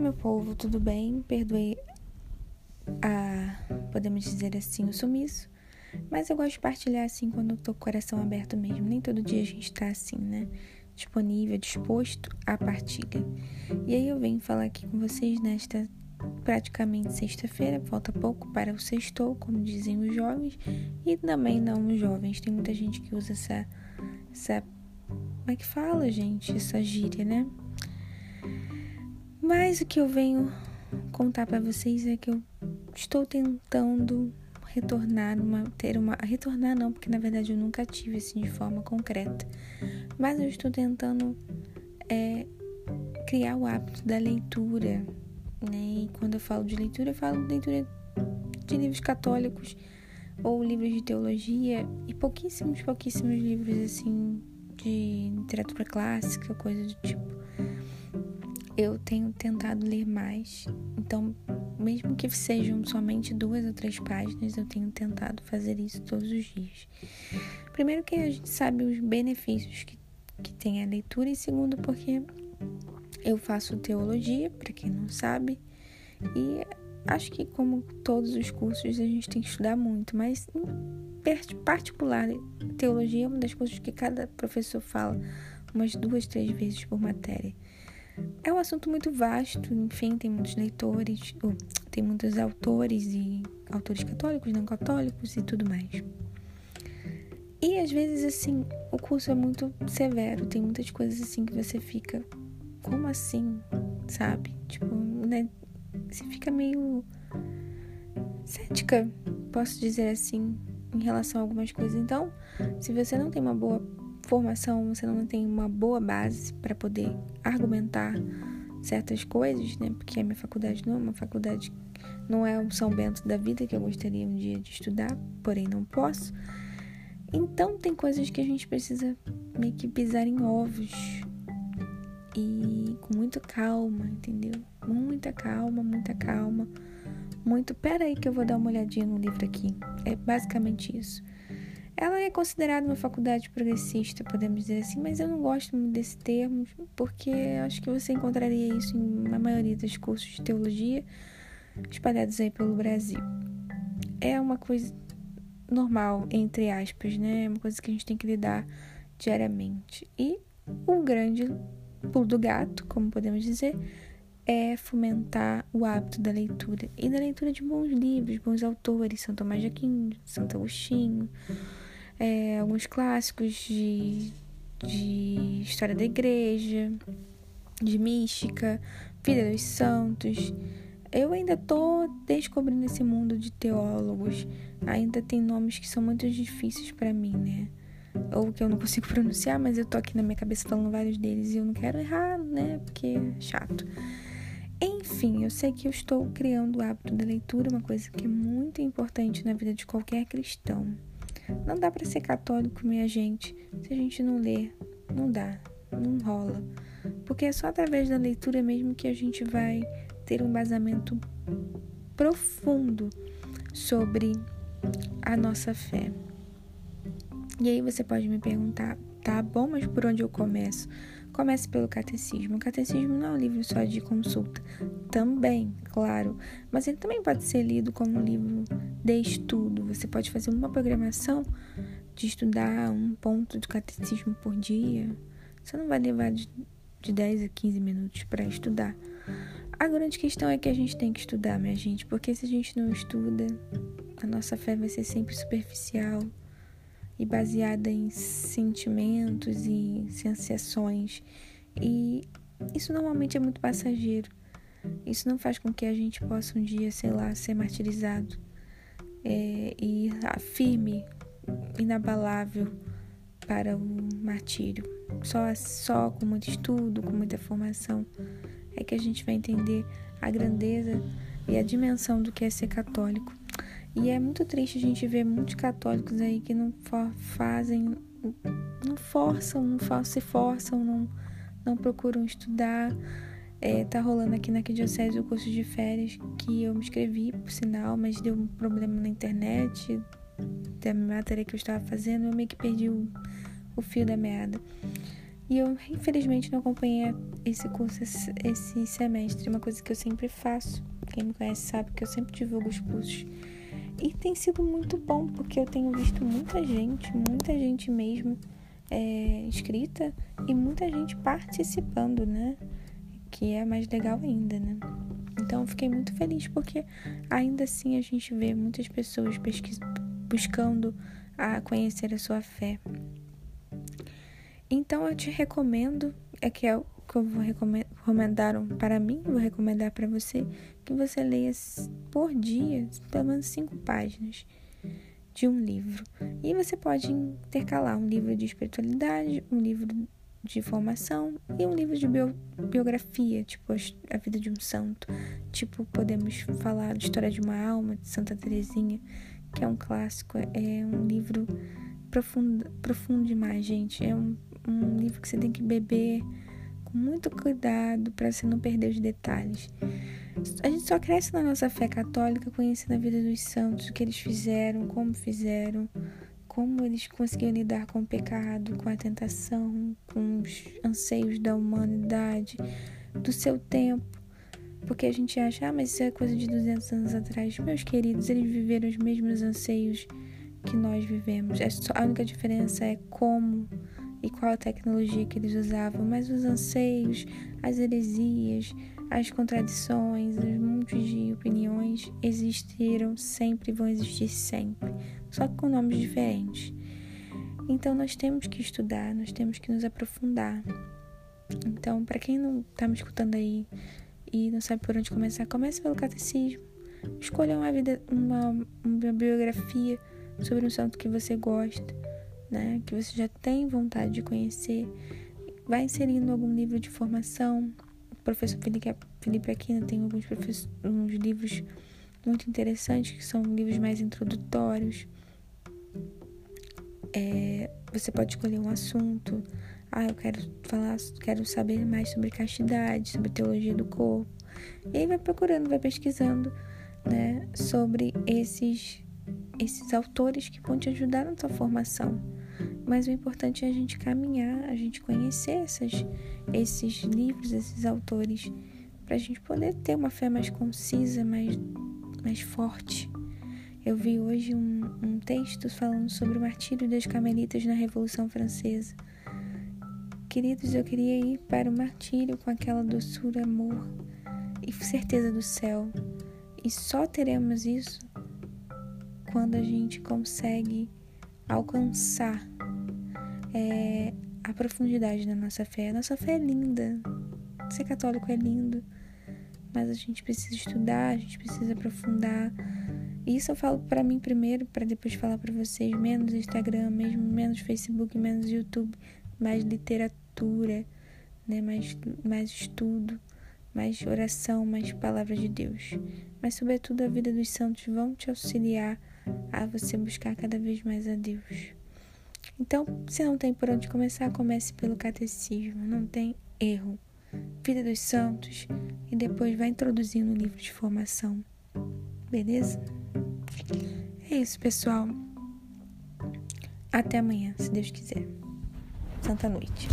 meu povo, tudo bem? Perdoei a, podemos dizer assim, o sumiço. Mas eu gosto de partilhar assim quando eu tô com o coração aberto mesmo. Nem todo dia a gente tá assim, né? Disponível, disposto à partilha. E aí eu venho falar aqui com vocês nesta praticamente sexta-feira, falta pouco para o sextou, como dizem os jovens, e também não os jovens. Tem muita gente que usa essa, essa como é que fala, gente? Essa gíria, né? Mas o que eu venho contar para vocês é que eu estou tentando retornar uma ter uma retornar não, porque na verdade eu nunca tive assim de forma concreta. Mas eu estou tentando é, criar o hábito da leitura, né? E quando eu falo de leitura, eu falo de leitura de livros católicos ou livros de teologia e pouquíssimos, pouquíssimos livros assim de literatura clássica, coisa do tipo. Eu tenho tentado ler mais, então, mesmo que sejam somente duas ou três páginas, eu tenho tentado fazer isso todos os dias. Primeiro, que a gente sabe os benefícios que, que tem a leitura, e segundo, porque eu faço teologia, para quem não sabe, e acho que, como todos os cursos, a gente tem que estudar muito, mas em particular, teologia é uma das coisas que cada professor fala umas duas, três vezes por matéria. É um assunto muito vasto, enfim, tem muitos leitores, ou, tem muitos autores e autores católicos, não católicos e tudo mais. E às vezes, assim, o curso é muito severo, tem muitas coisas assim que você fica, como assim, sabe? Tipo, né? Você fica meio cética, posso dizer assim, em relação a algumas coisas. Então, se você não tem uma boa formação, você não tem uma boa base para poder argumentar certas coisas, né? Porque a minha faculdade não é uma faculdade, não é um São Bento da vida que eu gostaria um dia de estudar, porém não posso. Então tem coisas que a gente precisa meio que pisar em ovos e com muita calma, entendeu? Muita calma, muita calma, muito. Pera aí que eu vou dar uma olhadinha no livro aqui. É basicamente isso. Ela é considerada uma faculdade progressista, podemos dizer assim, mas eu não gosto muito desse termo, porque acho que você encontraria isso em uma maioria dos cursos de teologia espalhados aí pelo Brasil. É uma coisa normal, entre aspas, né? É uma coisa que a gente tem que lidar diariamente. E o grande pulo do gato, como podemos dizer, é fomentar o hábito da leitura e da leitura de bons livros, bons autores, São Tomás de Aquino, Santo Agostinho é, alguns clássicos de, de história da igreja, de mística, vida dos santos. Eu ainda tô descobrindo esse mundo de teólogos. Ainda tem nomes que são muito difíceis para mim, né? Ou que eu não consigo pronunciar, mas eu tô aqui na minha cabeça falando vários deles e eu não quero errar, né? Porque é chato. Enfim, eu sei que eu estou criando o hábito da leitura, uma coisa que é muito importante na vida de qualquer cristão. Não dá para ser católico, minha gente, se a gente não lê. Não dá, não rola. Porque é só através da leitura mesmo que a gente vai ter um embasamento profundo sobre a nossa fé. E aí você pode me perguntar, tá bom, mas por onde eu começo? Comece pelo catecismo. O catecismo não é um livro só de consulta. Também, claro. Mas ele também pode ser lido como um livro de estudo. Você pode fazer uma programação de estudar um ponto do catecismo por dia. Você não vai levar de, de 10 a 15 minutos para estudar. A grande questão é que a gente tem que estudar, minha gente, porque se a gente não estuda, a nossa fé vai ser sempre superficial e baseada em sentimentos e sensações. E isso normalmente é muito passageiro. Isso não faz com que a gente possa um dia, sei lá, ser martirizado é, e firme, inabalável para o martírio. Só, só com muito estudo, com muita formação, é que a gente vai entender a grandeza e a dimensão do que é ser católico. E é muito triste a gente ver muitos católicos aí que não fazem, não forçam, não se forçam, não, não procuram estudar. É, tá rolando aqui na Diocese o curso de férias que eu me inscrevi, por sinal, mas deu um problema na internet da matéria que eu estava fazendo, eu meio que perdi o, o fio da meada. E eu, infelizmente, não acompanhei esse curso esse semestre, uma coisa que eu sempre faço. Quem me conhece sabe que eu sempre divulgo os cursos. E tem sido muito bom, porque eu tenho visto muita gente, muita gente mesmo é, inscrita e muita gente participando, né? Que é mais legal ainda, né? Então eu fiquei muito feliz porque ainda assim a gente vê muitas pessoas buscando a conhecer a sua fé. Então eu te recomendo, é que é o que eu vou recomendar para mim, vou recomendar para você, que você leia por dia pelo menos cinco páginas de um livro. E você pode intercalar um livro de espiritualidade, um livro de formação e um livro de bio, biografia, tipo a vida de um santo. Tipo, podemos falar de História de uma Alma, de Santa Teresinha, que é um clássico, é um livro profundo, profundo demais, gente. É um um livro que você tem que beber com muito cuidado para você não perder os detalhes. A gente só cresce na nossa fé católica conhecendo a vida dos santos, o que eles fizeram, como fizeram, como eles conseguiram lidar com o pecado, com a tentação, com os anseios da humanidade, do seu tempo. Porque a gente acha, ah, mas isso é coisa de 200 anos atrás. Meus queridos, eles viveram os mesmos anseios que nós vivemos. É a única diferença é como e qual a tecnologia que eles usavam, mas os anseios, as heresias, as contradições, os montes de opiniões existiram sempre e vão existir sempre, só que com nomes diferentes. Então nós temos que estudar, nós temos que nos aprofundar. Então, para quem não está me escutando aí e não sabe por onde começar, comece pelo catecismo. Escolha uma vida, uma, uma biografia sobre um santo que você gosta né, que você já tem vontade de conhecer, vai inserindo algum livro de formação. O professor Felipe, Aquino tem alguns uns livros muito interessantes, que são livros mais introdutórios. É, você pode escolher um assunto. Ah, eu quero falar, quero saber mais sobre castidade, sobre teologia do corpo. E aí vai procurando, vai pesquisando, né, sobre esses esses autores que vão te ajudar na sua formação. Mas o importante é a gente caminhar, a gente conhecer essas, esses livros, esses autores, para a gente poder ter uma fé mais concisa, mais, mais forte. Eu vi hoje um, um texto falando sobre o martírio das Carmelitas na Revolução Francesa. Queridos, eu queria ir para o martírio com aquela doçura, amor e certeza do céu. E só teremos isso quando a gente consegue alcançar é, a profundidade da nossa fé. A nossa fé é linda. Ser católico é lindo. Mas a gente precisa estudar, a gente precisa aprofundar. Isso eu falo para mim primeiro, para depois falar para vocês. Menos Instagram, mesmo menos Facebook, menos YouTube, mais literatura, né? mais, mais estudo, mais oração, mais palavra de Deus. Mas, sobretudo, a vida dos santos vão te auxiliar a você buscar cada vez mais a Deus. Então, se não tem por onde começar, comece pelo catecismo, não tem erro. Vida dos Santos e depois vai introduzindo o livro de formação. Beleza? É isso, pessoal. Até amanhã, se Deus quiser. Santa noite.